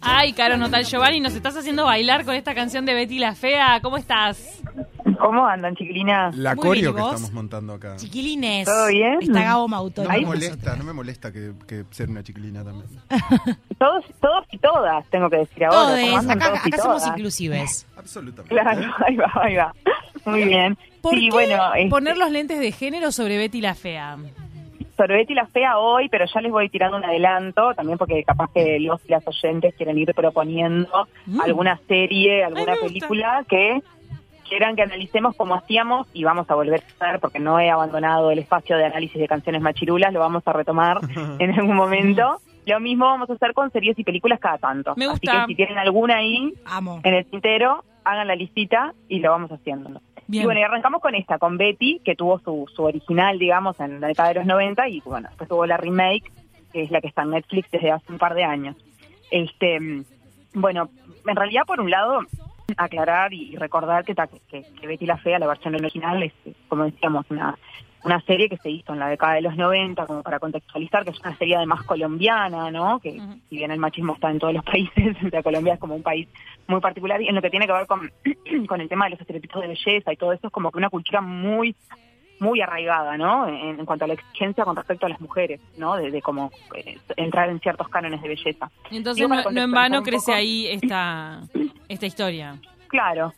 Ay, Caro Notal Giovanni, nos estás haciendo bailar con esta canción de Betty la Fea. ¿Cómo estás? ¿Cómo andan, chiquilinas? La Muy bien, coreo ¿y que vos? estamos montando acá. Chiquilines. ¿Todo bien? Está Gabo Mauto. No me molesta, no me molesta que, que ser una chiquilina también. Todos, todos y todas, tengo que decir ahora. ¿cómo Todos, andan acá, todos y acá somos todas? inclusives. Absolutamente. Claro, ahí va, ahí va. Muy bien. ¿Por sí, qué bueno, este, poner los lentes de género sobre Betty la Fea? Sobre Betty la Fea hoy, pero ya les voy tirando un adelanto, también porque capaz que los y las oyentes quieren ir proponiendo Mm. alguna serie, alguna película que quieran que analicemos como hacíamos y vamos a volver a hacer, porque no he abandonado el espacio de análisis de canciones machirulas, lo vamos a retomar en algún momento. Lo mismo vamos a hacer con series y películas cada tanto. Me Así gusta. que si tienen alguna ahí Amo. en el tintero, hagan la listita y lo vamos haciendo. Y bueno, y arrancamos con esta, con Betty, que tuvo su, su original, digamos, en la década de los 90, y bueno, después tuvo la remake, que es la que está en Netflix desde hace un par de años. Este, bueno, en realidad, por un lado, aclarar y recordar que, que, que Betty la Fea, la versión original, es, como decíamos, una, una serie que se hizo en la década de los 90, como para contextualizar, que es una serie además colombiana, ¿no? Que si bien el machismo está en todos los países, la Colombia es como un país muy particular y en lo que tiene que ver con, con el tema de los estereotipos de belleza y todo eso es como que una cultura muy muy arraigada, ¿no? En, en cuanto a la exigencia con respecto a las mujeres, ¿no? De, de cómo eh, entrar en ciertos cánones de belleza. Entonces no, en vano crece poco. ahí esta, esta historia. Claro,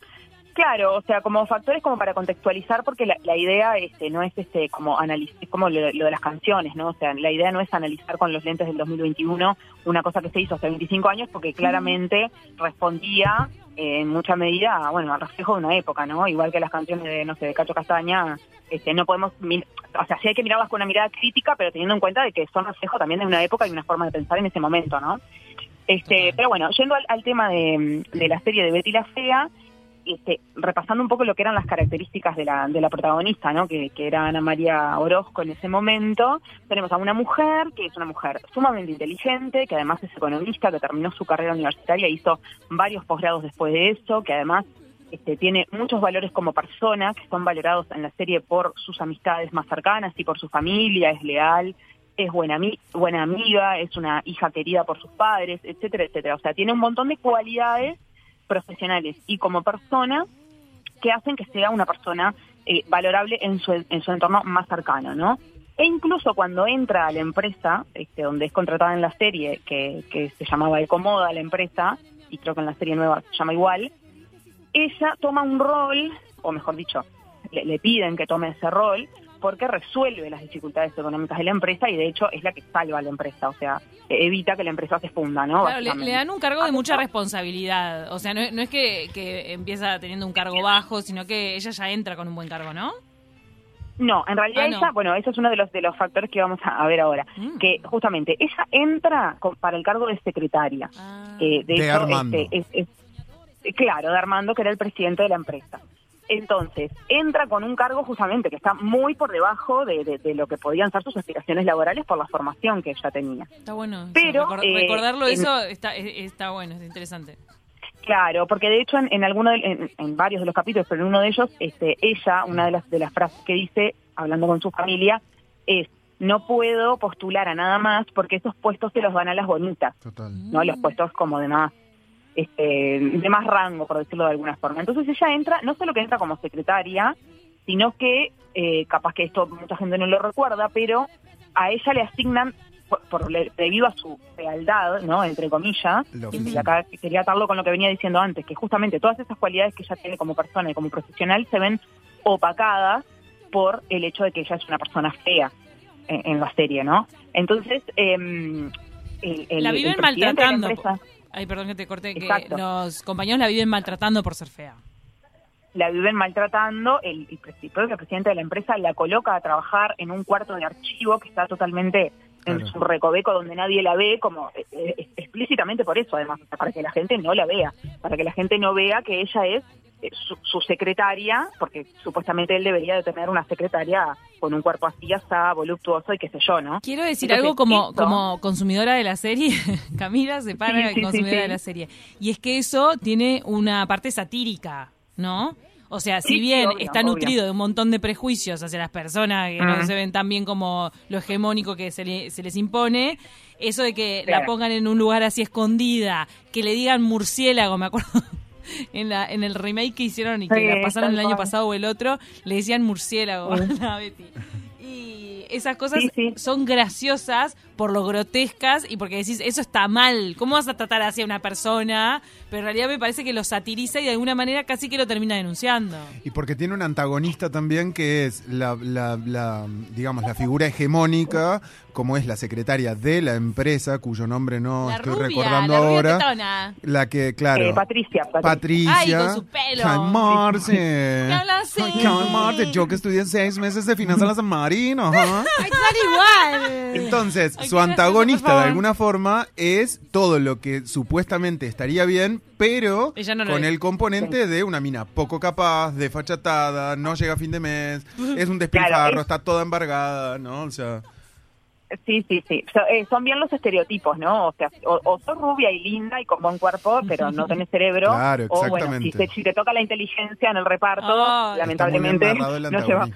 claro, o sea, como factores como para contextualizar, porque la, la idea este, no es este como analizar, es como lo, lo de las canciones, ¿no? O sea, la idea no es analizar con los lentes del 2021 una cosa que se hizo hace 25 años, porque claramente respondía eh, en mucha medida, bueno, al reflejo de una época, ¿no? Igual que las canciones de, no sé, de Cacho Castaña, este, no podemos, o sea, sí hay que mirarlas con una mirada crítica, pero teniendo en cuenta de que son reflejo también de una época y una forma de pensar en ese momento, ¿no? Este, pero bueno, yendo al, al tema de, de la serie de Betty la Fea, este, repasando un poco lo que eran las características de la, de la protagonista, ¿no? Que, era Ana María Orozco en ese momento, tenemos a una mujer que es una mujer sumamente inteligente, que además es economista, que terminó su carrera universitaria, hizo varios posgrados después de eso, que además este, tiene muchos valores como persona, que son valorados en la serie por sus amistades más cercanas y por su familia, es leal, es buena, buena amiga, es una hija querida por sus padres, etcétera, etcétera. O sea, tiene un montón de cualidades profesionales y como persona que hacen que sea una persona eh, valorable en su, en su entorno más cercano, ¿no? E incluso cuando entra a la empresa, este, donde es contratada en la serie, que, que se llamaba Ecomoda la empresa, y creo que en la serie nueva se llama igual, ella toma un rol, o mejor dicho, le, le piden que tome ese rol, porque resuelve las dificultades económicas de la empresa y de hecho es la que salva a la empresa, o sea, evita que la empresa se funda, ¿no? Claro, le, dan un cargo de mucha responsabilidad. O sea, no, no es que, que empieza teniendo un cargo bajo, sino que ella ya entra con un buen cargo, ¿no? No, en realidad Ah, no. ella, bueno, ese es uno de los de los factores que vamos a, ver ahora, Mm. que justamente ella entra con- para el cargo de secretaria. Ah. Eh, de, De hecho, Armando. este, es, es- claro, de Armando, que era el presidente de la empresa. Entonces, entra con un cargo justamente que está muy por debajo de, de- de lo que podían ser sus aspiraciones laborales por la formación que ella tenía. Está bueno. Pero, eh, recordarlo en- eso está, es- está bueno, es interesante. Claro, porque de hecho en, en alguno de- en, en varios de los capítulos, pero en uno de ellos, este, ella, una de las de las frases que dice, hablando con su familia, es no puedo postular a nada más porque esos puestos se los dan a las bonitas, Total. no los puestos como de más este, de más rango, por decirlo de alguna forma. Entonces ella entra, no solo que entra como secretaria, sino que, eh, capaz que esto mucha gente no lo recuerda, pero a ella le asignan, por, por le- debido a su fealdad, ¿no? entre comillas, y acá quería atarlo con lo que venía diciendo antes, que justamente todas esas cualidades que ella tiene como persona y como profesional se ven opacadas por el hecho de que ella es una persona fea en, en la serie, ¿no? Entonces, em, el, el- La el viven presidente de la maltratando. empresa- Ay, perdón que te corté, que Exacto. los compañeros la viven maltratando por ser fea. la viven maltratando, el, el, pres- el propio presidente de la empresa la coloca a trabajar en un cuarto de archivo que está totalmente en Claro. su recoveco donde nadie la ve, como eh, eh, explícitamente por eso además, para que la gente no la vea, para que la gente no vea que ella es su, su secretaria, porque supuestamente él debería de tener una secretaria con un cuerpo así, asá, voluptuoso y qué sé yo, ¿no? Quiero decir Entonces, algo como, esto- como consumidora de la serie. Camila se para Sí, sí, consumidora sí, de la serie. Y es que eso tiene una parte satírica, ¿no? O sea, si bien obvio, está obvio. nutrido de un montón de prejuicios hacia las personas que no se ven tan bien como lo hegemónico que se, le- se les impone, eso de que la pongan en un lugar así escondida, que le digan murciélago, me acuerdo. En, la, en el remake que hicieron y que Sí, la pasaron el año cual. pasado o el otro, le decían murciélago a la Betty. Y esas cosas Sí, sí. son graciosas por lo grotescas y porque decís, eso está mal. ¿Cómo vas a tratar así a una persona? Pero en realidad me parece que lo satiriza y de alguna manera casi que lo termina denunciando. Y porque tiene un antagonista también que es la, la- la, digamos, la figura hegemónica, como es la secretaria de la empresa, cuyo nombre no la estoy rubia, recordando la ahora. tetona. La que, claro. Eh, Patricia, Patricia. Patricia. Ay, con su pelo. Ay, calmarse. Yo que estudié seis meses de finanzas en San Marino. igual. Entonces, su antagonista de alguna forma es todo lo que supuestamente estaría bien, pero Ella no con es. el componente de una mina poco capaz, desfachatada, no llega a fin de mes, es un despilfarro, Claro, es- está toda embargada, ¿no? O sea, Sí, sí, sí. So- eh, son bien los estereotipos, ¿no? O sea, o, o sos rubia y linda y con buen cuerpo, pero no tenés cerebro. Claro, o bueno, si exactamente. te, si te toca la inteligencia en el reparto, lamentablemente no lleva.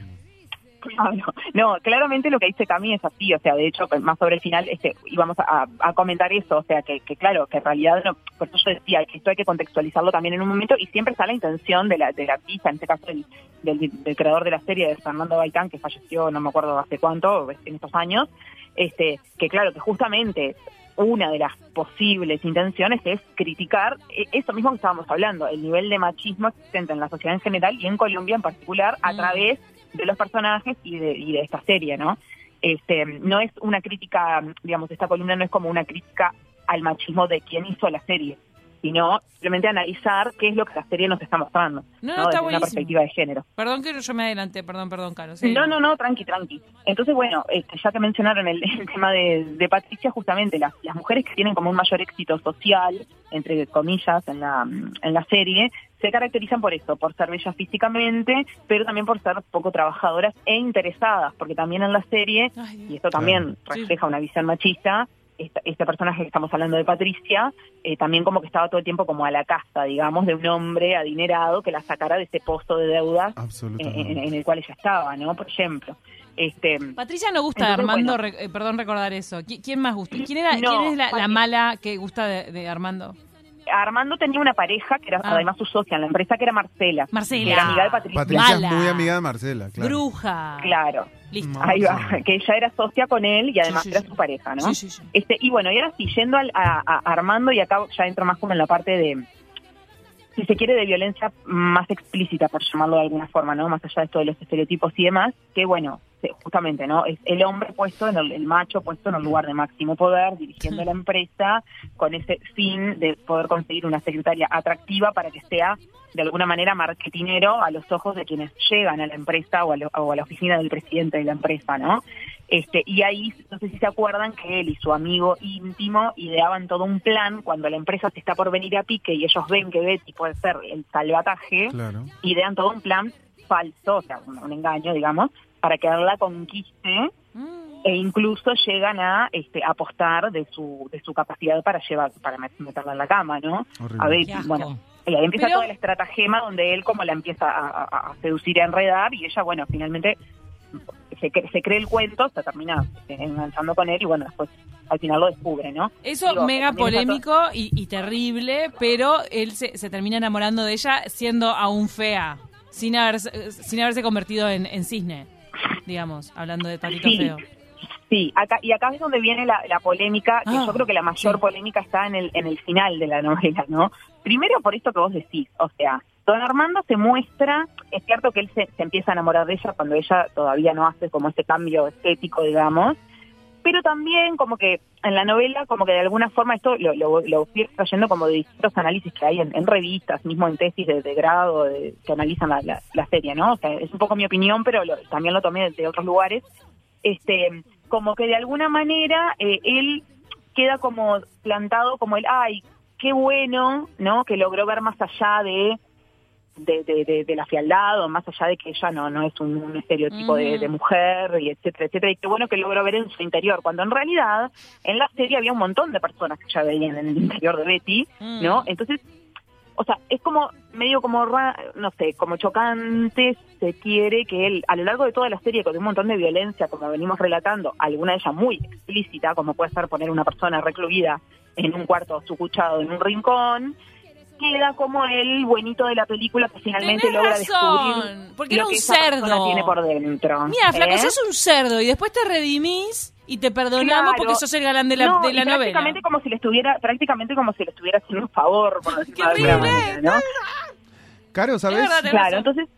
Claro. No, claramente lo que dice Cami es así, o sea, de hecho, pues, más sobre el final este, íbamos a, a comentar eso, o sea, que, que claro, que en realidad, no, por eso yo decía esto hay que contextualizarlo también en un momento y siempre está la intención de la, de la artista, en este caso del, del, del creador de la serie, de Fernando Baitán, que falleció no me acuerdo hace cuánto, en estos años, este, que claro, que justamente una de las posibles intenciones es criticar eh, eso mismo que estábamos hablando, el nivel de machismo existente en la sociedad en general y en Colombia en particular a Mm. través de los personajes y de, y de esta serie, ¿no? Este, no es una crítica, digamos, esta columna no es como una crítica al machismo de quien hizo la serie, sino simplemente analizar qué es lo que la serie nos está mostrando, No, no, ¿no? está Desde una perspectiva de género. Perdón que yo me adelanté, perdón, perdón, Caro. sí. No, no, no, tranqui, tranqui. Entonces, bueno, este, ya que mencionaron el, el tema de, de Patricia, justamente las, las mujeres que tienen como un mayor éxito social, entre comillas, en la, en la serie, se caracterizan por eso, por ser bellas físicamente, pero también por ser poco trabajadoras e interesadas, porque también en la serie, Ay, y esto también Claro. refleja una visión machista, esta- este personaje que estamos hablando de Patricia, eh, también como que estaba todo el tiempo como a la casta, digamos, de un hombre adinerado que la sacara de ese pozo de deudas en, Absolutamente. en- en el cual ella estaba, ¿no? Por ejemplo. Este, Patricia no gusta de Entonces, Armando, bueno. re- eh, perdón recordar eso. ¿Qui- ¿Quién más gusta? ¿Quién, era, No, ¿quién es la, la mala que gusta de, de Armando? Armando tenía una pareja que era Ah. además su socia en la empresa, que era Marcela. Marcela. Que era amiga de Patricia. Patricia Mala. es muy amiga de Marcela, claro. Bruja. Claro, Listo. Ahí va. Que ella era socia con él y además Sí, sí, era sí. su pareja, ¿no? Sí, sí, sí. Este, y bueno, y ahora sí, yendo al- a, a Armando, y acá ya entro más como en la parte de, si se quiere, de violencia más explícita, por llamarlo de alguna forma, ¿no? Más allá de esto de los estereotipos y demás, que bueno, justamente, ¿no? Es el hombre puesto, en el, el macho puesto en un lugar de máximo poder, dirigiendo la empresa, con ese fin de poder conseguir una secretaria atractiva para que sea de alguna manera marketinero a los ojos de quienes llegan a la empresa o a, lo- o a la oficina del presidente de la empresa, ¿no? Este, y ahí, no sé si se acuerdan que él y su amigo íntimo ideaban todo un plan cuando la empresa se está por venir a pique y ellos ven que Betty puede ser el salvataje, Claro. idean todo un plan falso, o sea, un, un engaño, digamos, para que él la conquiste Mm. e incluso llegan a este, apostar de su de su capacidad para llevar para met- meterla en la cama, ¿no? Horrible. A asco. bueno, y ahí empieza Pero- toda la estratagema donde él como la empieza a, a- a seducir y a enredar y ella, bueno, finalmente se, cre- se cree el cuento, se termina enganchando con él y bueno, después al final lo descubre, ¿no? Eso Digo, mega polémico y, y terrible, pero él se, se termina enamorando de ella siendo aún fea, sin haberse, sin haberse convertido en, en cisne, digamos, hablando de patito Sí. feo. Sí, acá, y acá es donde viene la, la polémica, que Ah, yo creo que la mayor sí. polémica está en el, en el final de la novela, ¿no? Primero por esto que vos decís, o sea, don Armando se muestra, es cierto que él se, se empieza a enamorar de ella cuando ella todavía no hace como ese cambio estético, digamos, pero también como que en la novela, como que de alguna forma esto lo, lo, lo fui trayendo como de distintos análisis que hay en, revistas, mismo en tesis de, grado de- que analizan la, la, la serie, ¿no? O sea, es un poco mi opinión, pero lo- también lo tomé de, de otros lugares. Este, como que de alguna manera eh, él queda como plantado como el, ay, qué bueno, ¿no? Que logró ver más allá de de, de, de, de la fialdad o más allá de que ella no, no es un, un estereotipo de, mujer y etcétera, etcétera, y qué bueno que logró ver en su interior, cuando en realidad en la serie había un montón de personas que ya veían en el interior de Betty, ¿no? Mm. Entonces, o sea, es como medio como, no sé, como chocante, se quiere que él, a lo largo de toda la serie, con un montón de violencia, como venimos relatando, alguna de ellas muy explícita, como puede ser poner una persona recluida en un cuarto sucuchado en un rincón, queda como el buenito de la película que finalmente Tenés logra razón, descubrir porque lo era un que esa cerdo. tiene por dentro. Mira, flaco, ¿eh? sos un cerdo y después te redimís y te perdonamos Claro. porque sos el galán de la, No, de y la novela. prácticamente como si le estuviera prácticamente como si le estuviera haciendo un favor por decirlo ¡Qué de alguna horrible! manera, ¿no? Caro, Es ¿sabes? verdad, Claro, razón. entonces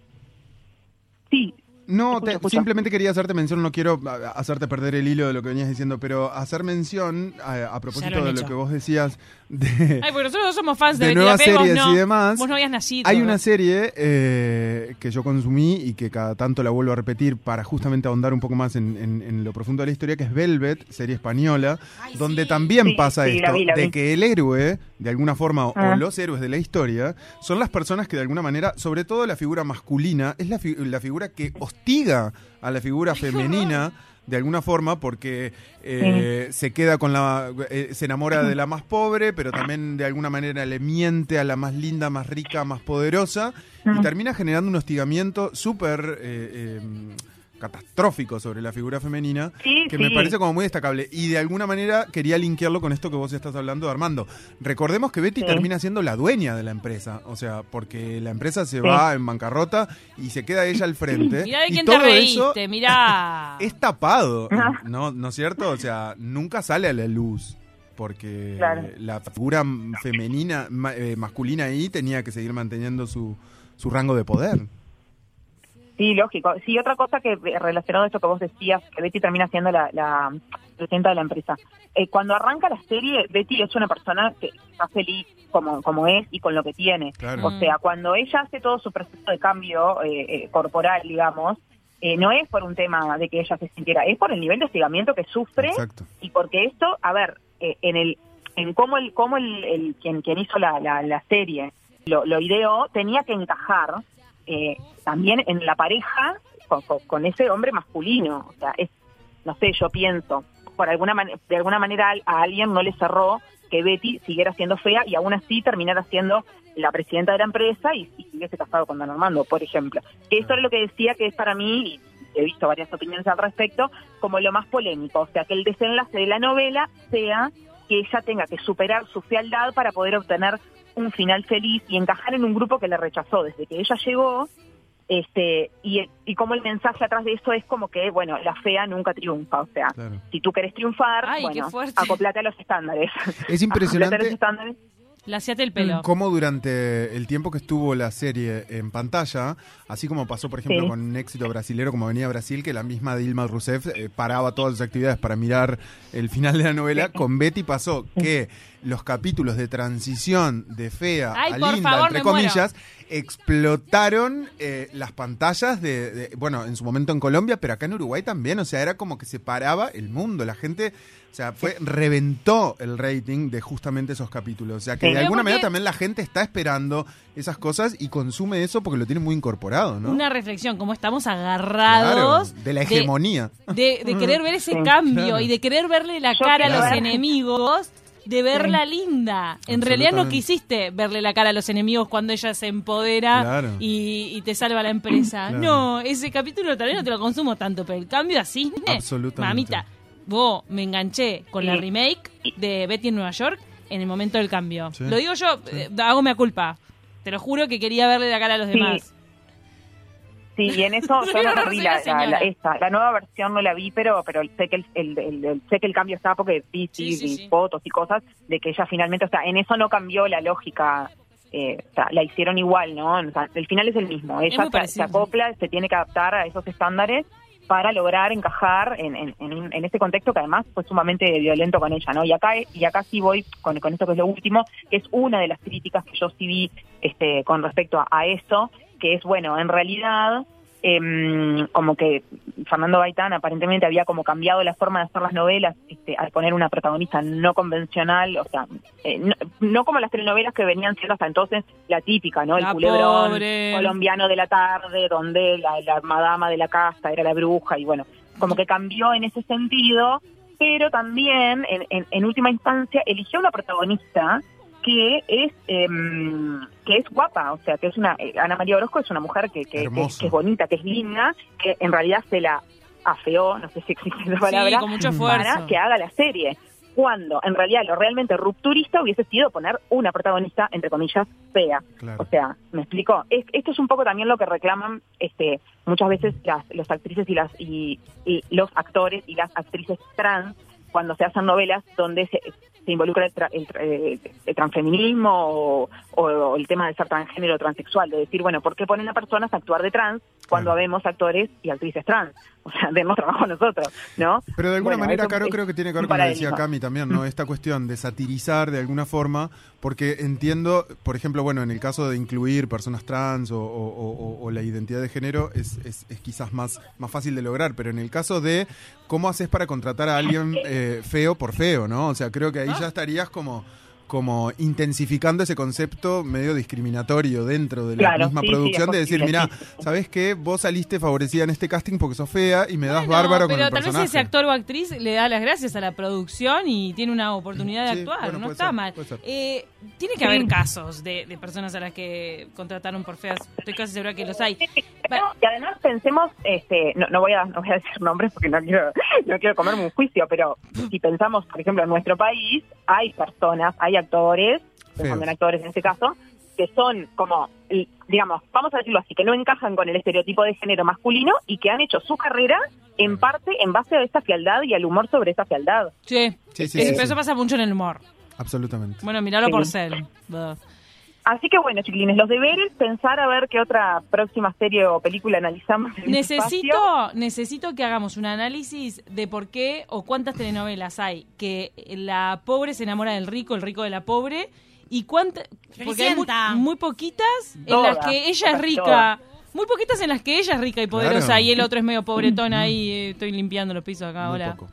sí, No, te- simplemente quería hacerte mención, no quiero a- hacerte perder el hilo de lo que venías diciendo, pero hacer mención a, a propósito de lo que vos decías de, Ay, porque nosotros somos fans de, nuevas series no. y demás. Vos no habías nacido. Hay una serie eh, que yo consumí y que cada tanto la vuelvo a repetir para justamente ahondar un poco más en, en- en lo profundo de la historia, que es Velvet, serie española, Ay, donde sí. también Sí, pasa sí, la esto, vi, la de que el héroe, de alguna forma, o Ah. los héroes de la historia, son las personas que de alguna manera, sobre todo la figura masculina, es la, fi- la figura que hostiga a la figura femenina. De alguna forma, porque eh, se queda con la. eh, se enamora de la más pobre, pero también de alguna manera le miente a la más linda, más rica, más poderosa, y Mm. termina generando un hostigamiento súper eh, eh, catastrófico sobre la figura femenina, Sí, que sí. me parece como muy destacable. Y de alguna manera quería linkearlo con esto que vos estás hablando, Armando. Recordemos que Betty Sí. termina siendo la dueña de la empresa, o sea, porque la empresa se Sí. va en bancarrota y se queda ella al frente. Mirá de y quién te reíste, eso mirá. es tapado. ¿no, ¿no es cierto? O sea, nunca sale a la luz. Porque Claro. la figura femenina, ma- eh, masculina ahí tenía que seguir manteniendo su, su rango de poder. Sí, lógico. Sí, otra cosa que relacionado a esto que vos decías, que Betty termina siendo la, la presidenta de la empresa. Eh, cuando arranca la serie, Betty es una persona que está feliz como, como es y con lo que tiene. Claro. O sea, cuando ella hace todo su proceso de cambio eh, eh, corporal, digamos, eh, no es por un tema de que ella se sintiera, es por el nivel de hostigamiento que sufre Exacto. y porque esto, a ver, eh, en el en cómo el cómo el, el- quien quien hizo la, la, la serie lo, lo ideó tenía que encajar eh, también en la pareja con, con- ese hombre masculino, o sea, es no sé, yo pienso por alguna man- de alguna manera a alguien no le cerró que Betty siguiera siendo fea y aún así terminara siendo la presidenta de la empresa y, y siguiese casado con Don Armando, por ejemplo. Que esto es lo que decía que es para mí, y he visto varias opiniones al respecto, como lo más polémico. O sea, que el desenlace de la novela sea que ella tenga que superar su fealdad para poder obtener un final feliz y encajar en un grupo que la rechazó desde que ella llegó. Este, y, y como el mensaje atrás de eso es como que, bueno, la fea nunca triunfa. O sea, Claro. si tú querés triunfar, Ay, bueno, acoplate a los estándares. Es Acoplate a los impresionante estándares. La hacíate el pelo. cómo durante el tiempo que estuvo la serie en pantalla, así como pasó, por ejemplo, Sí. con un éxito brasilero como Venía Brasil, que la misma Dilma Rousseff eh, paraba todas sus actividades para mirar el final de la novela, con Betty pasó que los capítulos de transición de fea Ay, a linda, favor, entre muero. Explotaron eh, las pantallas de, de- bueno, en su momento en Colombia, pero acá en Uruguay también, o sea, era como que se paraba el mundo, la gente, o sea, fue reventó el rating de justamente esos capítulos, o sea, que Sí. de alguna manera también la gente está esperando esas cosas y consume eso porque lo tiene muy incorporado, ¿no? Una reflexión, como estamos Claro, agarrados de la hegemonía. de, de querer ver ese cambio Claro. y de querer verle la Yo cara a los enemigos, de verla linda. En realidad no quisiste verle la cara a los enemigos cuando ella se empodera Claro. y, y te salva la empresa. Claro. No, ese capítulo tal vez no te lo consumo tanto, pero el cambio a cisne, Absolutamente. mamita, vos me enganché con la remake de Betty en Nueva York en el momento del cambio. Sí. Lo digo yo, eh, hago mi culpa. Te lo juro que quería verle la cara a los Sí. demás. Sí, y en eso yo no, vi la, la la, esta, la nueva versión no la vi, pero pero sé que el, el- el- el- sé que el cambio está porque vi, Sí, sí, sí, vi sí. fotos y cosas de que ella finalmente, o sea, en eso no cambió la lógica, eh, o sea, la hicieron igual, ¿no? O sea, el final es el mismo, ella se, se acopla, se tiene que adaptar a esos estándares para lograr encajar en, en, en, en este contexto que además fue sumamente violento con ella, ¿no? Y acá y acá sí voy con, con esto que es lo último, que es una de las críticas que yo sí vi este, con respecto a, a esto, que es, bueno, en realidad em, como que Fernando Baitán aparentemente había como cambiado la forma de hacer las novelas este, al poner una protagonista no convencional, o sea, eh, no, no como las telenovelas que venían siendo hasta entonces la típica, ¿no? El La culebrón pobre. colombiano de la tarde, donde la, la madama de la casa era la bruja y bueno, como que cambió en ese sentido, pero también en, en- en última instancia eligió una protagonista que es em, que es guapa, o sea, que es una, eh, Ana María Orozco es una mujer que, que, que, que es bonita, que es linda, que en realidad se la afeó, no sé si existe esa palabra, con mucho esfuerzo. para que haga la serie. Cuando en realidad lo realmente rupturista hubiese sido poner una protagonista, entre comillas, fea. Claro. O sea, ¿me explico? Es- esto es un poco también lo que reclaman este muchas veces las, las actrices y las y, y los actores y las actrices trans cuando se hacen novelas donde se, se involucra el, tra- el eh, el transfeminismo o, o el tema de ser transgénero o transexual, de decir, bueno, ¿por qué ponen a personas a actuar de trans cuando Claro. vemos actores y actrices trans? O sea, demos trabajo a nosotros, ¿no? Pero de alguna Bueno, manera, Caro, creo que tiene que ver con lo que decía. Cami también, ¿no? Esta cuestión de satirizar de alguna forma, porque entiendo, por ejemplo, bueno, en el caso de incluir personas trans o, o- o- o la identidad de género es, es- es quizás más, más fácil de lograr, pero en el caso de cómo haces para contratar a alguien eh, feo por feo, ¿no? O sea, creo que ahí ya estarías como como intensificando ese concepto medio discriminatorio dentro de la Claro, misma sí, producción de decir, mira. ¿sabes qué? Vos saliste favorecida en este casting porque sos fea y me das Bueno, bárbaro con pero el tal personaje. vez ese actor o actriz le da las gracias a la producción y tiene una oportunidad de Sí, actuar, bueno, no está ser, mal. Eh, tiene que haber casos de, de personas a las que contrataron por feas, estoy casi segura que los hay. No, y además pensemos, este, no, no voy a no voy a decir nombres porque no quiero no quiero comerme un juicio, pero si pensamos, por ejemplo, en nuestro país, hay personas, hay actores, pensando en actores en este caso, que son como, digamos, vamos a decirlo así, que no encajan con el estereotipo de género masculino y que han hecho su carrera en parte en base a esta fealdad y al humor sobre esa fealdad. Sí, Sí, sí, Eh, sí, pero sí. eso pasa mucho en el humor. Absolutamente. Bueno, miralo Sí. por ser. Así que bueno, chiquilines, los deberes, pensar a ver qué otra próxima serie o película analizamos. en este espacio. Necesito, necesito que hagamos un análisis de por qué o cuántas telenovelas hay que la pobre se enamora del rico, el rico de la pobre, y cuántas, porque hay muy, poquitas en Todas, las que ella es rica, todas. muy poquitas en las que ella es rica y poderosa Claro. y el otro es medio pobretón ahí, eh, estoy limpiando los pisos acá, Muy hola. poco.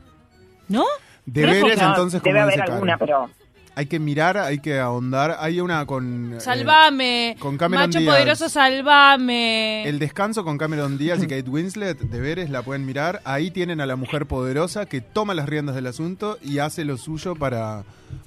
¿No? Deberes, No, entonces, como debe haber Caro. alguna, pero Hay que mirar, hay que ahondar. Hay una con... eh, Salvame, con Cameron macho Díaz. poderoso, salvame. el descanso con Cameron Díaz y Kate Winslet, deberes, la pueden mirar. Ahí tienen a la mujer poderosa que toma las riendas del asunto y hace lo suyo para,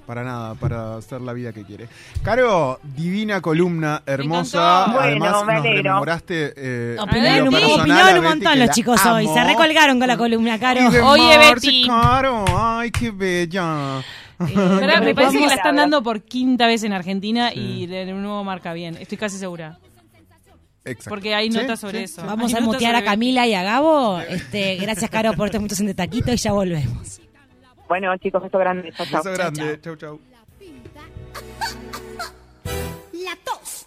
para nada, para hacer la vida que quiere. Caro, divina columna, hermosa. encantó. Además, Bueno, me nos alegro. rememoraste. eh, Opinaron, en un, opinaron montón los chicos hoy. Se recolgaron con la columna, Caro. Oye, Betty. Caro, ay, qué bella. Pará, me parece que la están dando por quinta vez en Argentina Sí. y de nuevo marca bien. Estoy casi segura. Exacto. Porque hay Sí, notas sobre sí, eso. Vamos Hay a mutear a Camila y a Gabo. Este, gracias, Caro, por estos minutos en De Taquito y ya volvemos. bueno, chicos, beso grande. Chao, chao. Beso grande. Chau, chau. La tos.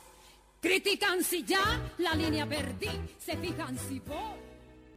Critican si ya la línea perdí, se fijan si voy.